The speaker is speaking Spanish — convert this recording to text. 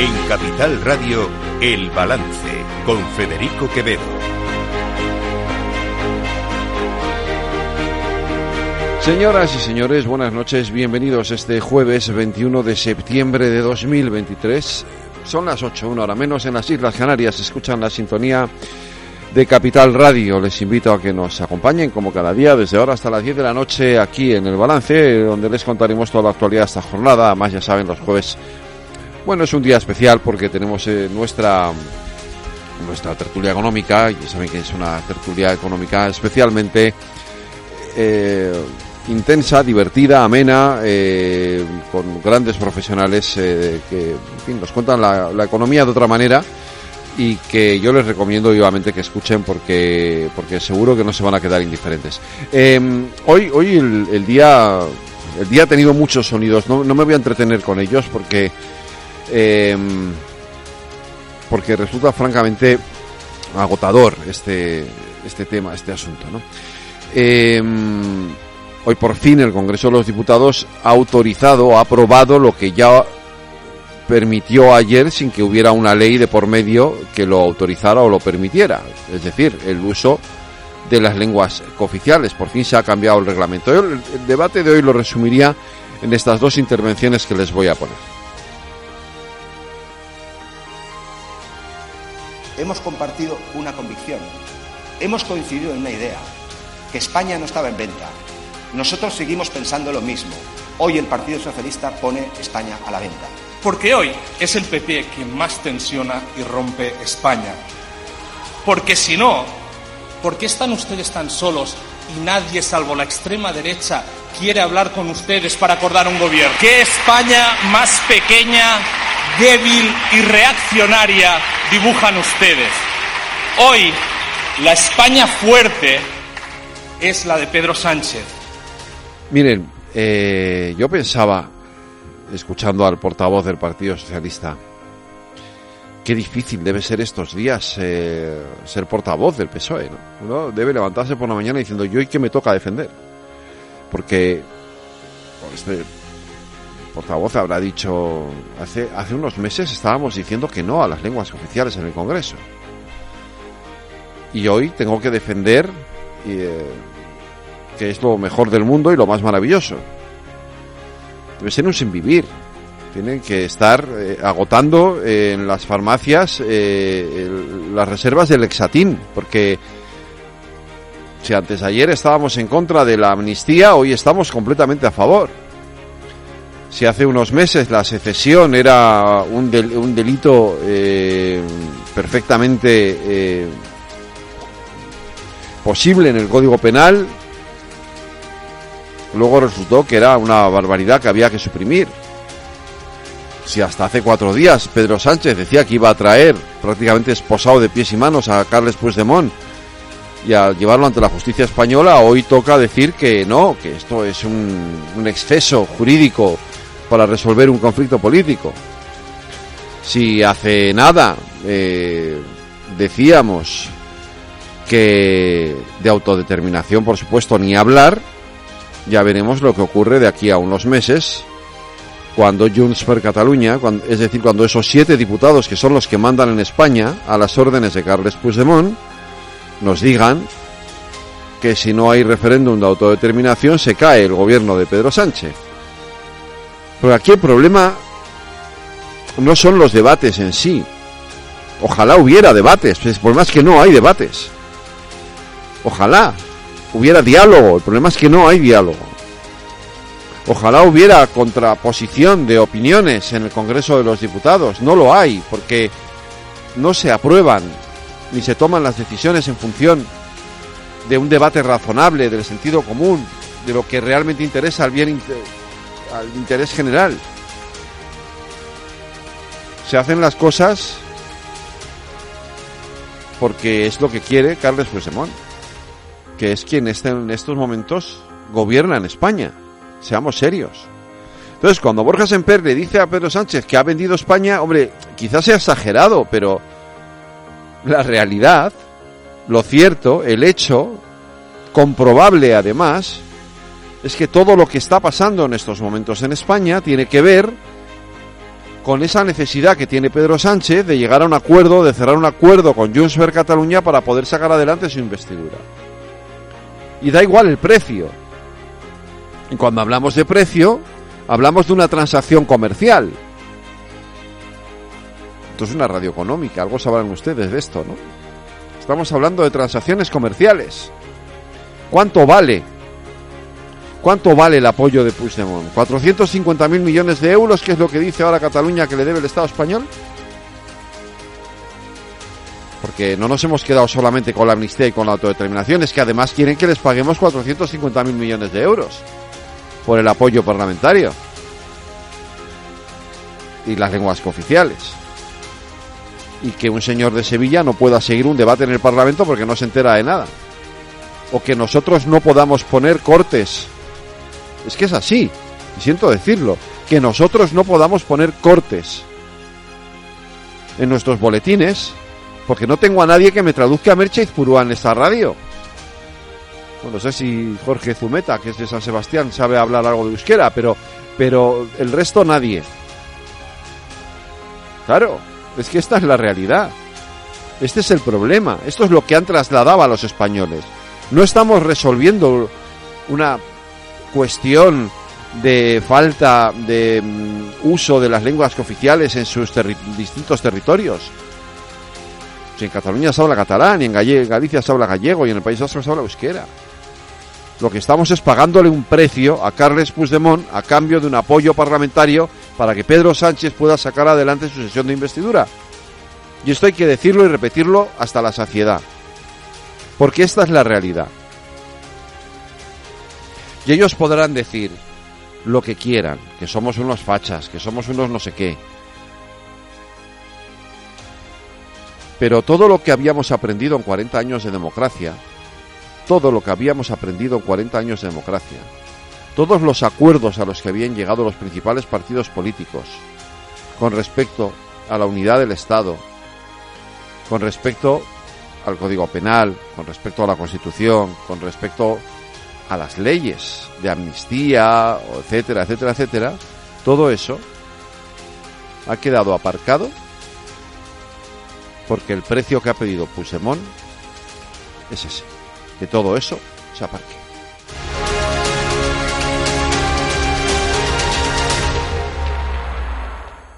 En Capital Radio, El Balance, con Federico Quevedo. Señoras y señores, buenas noches, bienvenidos este jueves 21 de septiembre de 2023. Son las 8, una hora menos en las Islas Canarias, escuchan la sintonía de Capital Radio. Les invito a que nos acompañen como cada día desde ahora hasta las 10 de la noche aquí en el balance, donde les contaremos toda la actualidad de esta jornada. Además, ya saben, los jueves, bueno, es un día especial porque tenemos eh, nuestra nuestra tertulia económica, y saben que es una tertulia económica especialmente eh, intensa, divertida, amena, eh, con grandes profesionales que nos cuentan la, economía de otra manera y que yo les recomiendo vivamente que escuchen porque porque seguro que no se van a quedar indiferentes. Eh, hoy hoy el, el día el día ha tenido muchos sonidos. No, no me voy a entretener con ellos porque eh, porque resulta francamente agotador este este tema, este asunto, ¿no? Eh, hoy por fin el Congreso de los Diputados ha autorizado, ha aprobado lo que ya permitió ayer sin que hubiera una ley de por medio que lo autorizara o lo permitiera. Es decir, el uso de las lenguas cooficiales. Por fin se ha cambiado el reglamento. El debate de hoy lo resumiría en estas dos intervenciones que les voy a poner. Hemos compartido una convicción. Hemos coincidido en una idea, que España no estaba en venta. Nosotros seguimos pensando lo mismo. Hoy el Partido Socialista pone España a la venta. Porque hoy es el PP quien más tensiona y rompe España. Porque si no, ¿por qué están ustedes tan solos y nadie, salvo la extrema derecha, quiere hablar con ustedes para acordar un gobierno? ¿Qué España más pequeña, débil y reaccionaria dibujan ustedes? Hoy, la España fuerte es la de Pedro Sánchez. Miren, eh, yo pensaba, escuchando al portavoz del Partido Socialista, qué difícil debe ser estos días eh, ser portavoz del PSOE. ¿no? Uno debe levantarse por la mañana diciendo, yo y qué me toca defender. Porque este portavoz habrá dicho, hace, hace unos meses estábamos diciendo que no a las lenguas oficiales en el Congreso. Y hoy tengo que defender eh, que es lo mejor del mundo y lo más maravilloso. Debe ser un sin vivir. Tienen que estar eh, agotando eh, en las farmacias las reservas del Lexatín, porque si antes ayer estábamos en contra de la amnistía, hoy estamos completamente a favor. Si hace unos meses la secesión era un, del, un delito eh, perfectamente eh, posible en el Código Penal, luego resultó que era una barbaridad que había que suprimir. Si hasta hace cuatro días Pedro Sánchez decía que iba a traer prácticamente esposado de pies y manos a Carles Puigdemont y a llevarlo ante la justicia española, hoy toca decir que no, que esto es un, un exceso jurídico para resolver un conflicto político. Si hace nada eh, decíamos que de autodeterminación, por supuesto, ni hablar, ya veremos lo que ocurre de aquí a unos meses cuando Junts per Catalunya, es decir, cuando esos siete diputados que son los que mandan en España a las órdenes de Carles Puigdemont, nos digan que si no hay referéndum de autodeterminación se cae el gobierno de Pedro Sánchez. Pero aquí el problema no son los debates en sí. Ojalá hubiera debates, pues por más que no hay debates. Ojalá hubiera diálogo, el problema es que no hay diálogo. Ojalá hubiera contraposición de opiniones en el Congreso de los Diputados, no lo hay, porque no se aprueban ni se toman las decisiones en función de un debate razonable, del sentido común, de lo que realmente interesa al bien al interés general. Se hacen las cosas porque es lo que quiere Carles Puigdemont, que es quien este, en estos momentos gobierna en España. Seamos serios. Entonces, cuando Borja Semper le dice a Pedro Sánchez que ha vendido España, hombre, quizás sea exagerado, pero la realidad, lo cierto, el hecho, comprobable además, es que todo lo que está pasando en estos momentos en España tiene que ver con esa necesidad que tiene Pedro Sánchez de llegar a un acuerdo, de cerrar un acuerdo con Junts per Cataluña para poder sacar adelante su investidura. Y da igual el precio. Y cuando hablamos de precio, hablamos de una transacción comercial. Esto es una radio económica, algo sabrán ustedes de esto, ¿no? Estamos hablando de transacciones comerciales. ¿Cuánto vale? ¿Cuánto vale el apoyo de Puigdemont? ¿450.000 millones de euros, que es lo que dice ahora Cataluña que le debe el Estado español? Porque no nos hemos quedado solamente con la amnistía y con la autodeterminación, es que además quieren que les paguemos 450.000 millones de euros por el apoyo parlamentario y las lenguas cooficiales. Y que un señor de Sevilla no pueda seguir un debate en el Parlamento porque no se entera de nada. O que nosotros no podamos poner cortes. Es que es así, y siento decirlo, que nosotros no podamos poner cortes en nuestros boletines porque no tengo a nadie que me traduzca a Merche Izpurúa en esta radio. Bueno, no sé si Jorge Zumeta, que es de San Sebastián, sabe hablar algo de euskera, pero, pero el resto nadie. Claro, es que esta es la realidad. Este es el problema. Esto es lo que han trasladado a los españoles. No estamos resolviendo una cuestión de falta de mm, uso de las lenguas oficiales en sus distintos territorios. Si en Cataluña se habla catalán, y en, Galicia se habla gallego, y en el País Vasco se habla euskera. Lo que estamos es pagándole un precio a Carles Puigdemont a cambio de un apoyo parlamentario para que Pedro Sánchez pueda sacar adelante su sesión de investidura. Y esto hay que decirlo y repetirlo hasta la saciedad. Porque esta es la realidad. Y ellos podrán decir lo que quieran, que somos unos fachas, que somos unos no sé qué, Pero todo lo que habíamos aprendido en 40 años de democracia, todo lo que habíamos aprendido en 40 años de democracia, todos los acuerdos a los que habían llegado los principales partidos políticos con respecto a la unidad del Estado, con respecto al Código Penal, con respecto a la Constitución, con respecto a las leyes de amnistía, etcétera, etcétera, etcétera, todo eso ha quedado aparcado porque el precio que ha pedido Puigdemont es ese, que todo eso se aparque.